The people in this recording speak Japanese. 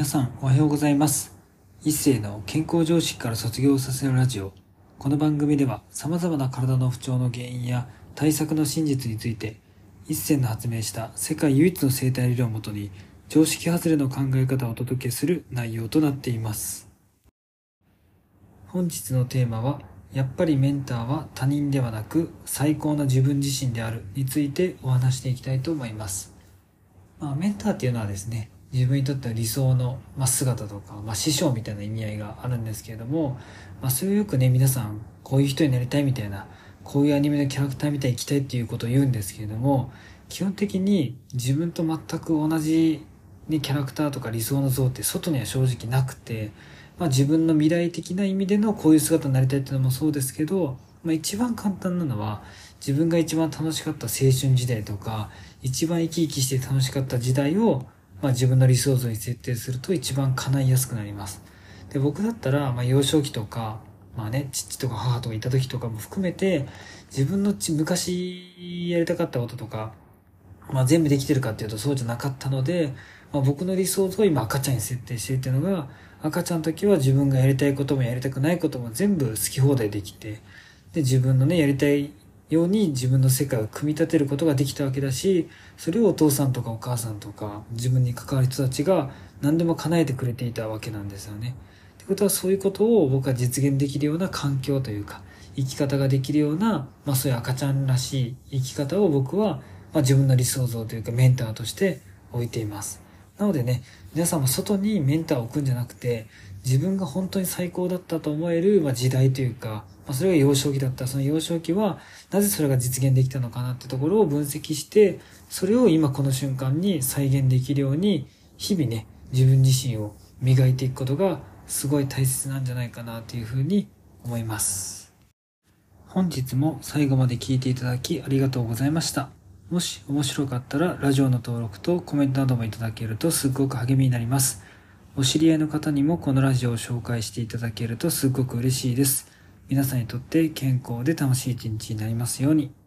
皆さんおはようございます。一世の健康常識から卒業させるラジオ。この番組では様々な体の不調の原因や対策の真実について、一世の発明した世界唯一の生態理論をもとに、常識外れの考え方をお届けする内容となっています。本日のテーマは、やっぱりメンターは他人ではなく最高の自分自身であるについてお話していきたいと思います。まあ、メンターっていうのはですね、自分にとっては理想の、まあ、姿とか、まあ、師匠みたいな意味合いがあるんですけれども、まあ、それをよくね、皆さん、こういう人になりたいみたいな、こういうアニメのキャラクターみたいに行きたいっていうことを言うんですけれども、基本的に自分と全く同じ、ね、キャラクターとか理想の像って外には正直なくて、まあ、自分の未来的な意味でのこういう姿になりたいっていうのもそうですけど、まあ、一番簡単なのは自分が一番楽しかった青春時代とか一番生き生きして楽しかった時代を、まあ、自分の理想像に設定すると一番叶いやすくなります。で僕だったら、まあ、幼少期とか、まあね、父とか母とかいた時とかも含めて自分のち昔やりたかったこととか、まあ、全部できてるかっていうとそうじゃなかったので、まあ、僕の理想像を今赤ちゃんに設定してるっていうのが赤ちゃんの時は自分がやりたいこともやりたくないことも全部好き放題できてで自分のねやりたいように自分の世界を組み立てることができたわけだしそれをお父さんとかお母さんとか自分に関わる人たちが何でも叶えてくれていたわけなんですよね。ってことはそういうことを僕は実現できるような環境というか生き方ができるような、まあ、そういう赤ちゃんらしい生き方を僕は、まあ、自分の理想像というかメンターとして置いています。なのでね、皆さんも外にメンターを置くんじゃなくて、自分が本当に最高だったと思える、まあ、時代というか、まあ、それが幼少期だった。その幼少期は、なぜそれが実現できたのかなってところを分析して、それを今この瞬間に再現できるように、日々ね、自分自身を磨いていくことが、すごい大切なんじゃないかなというふうに思います。本日も最後まで聞いていただきありがとうございました。もし面白かったらラジオの登録とコメントなどもいただけるとすっごく励みになります。お知り合いの方にもこのラジオを紹介していただけるとすっごく嬉しいです。皆さんにとって健康で楽しい一日になりますように。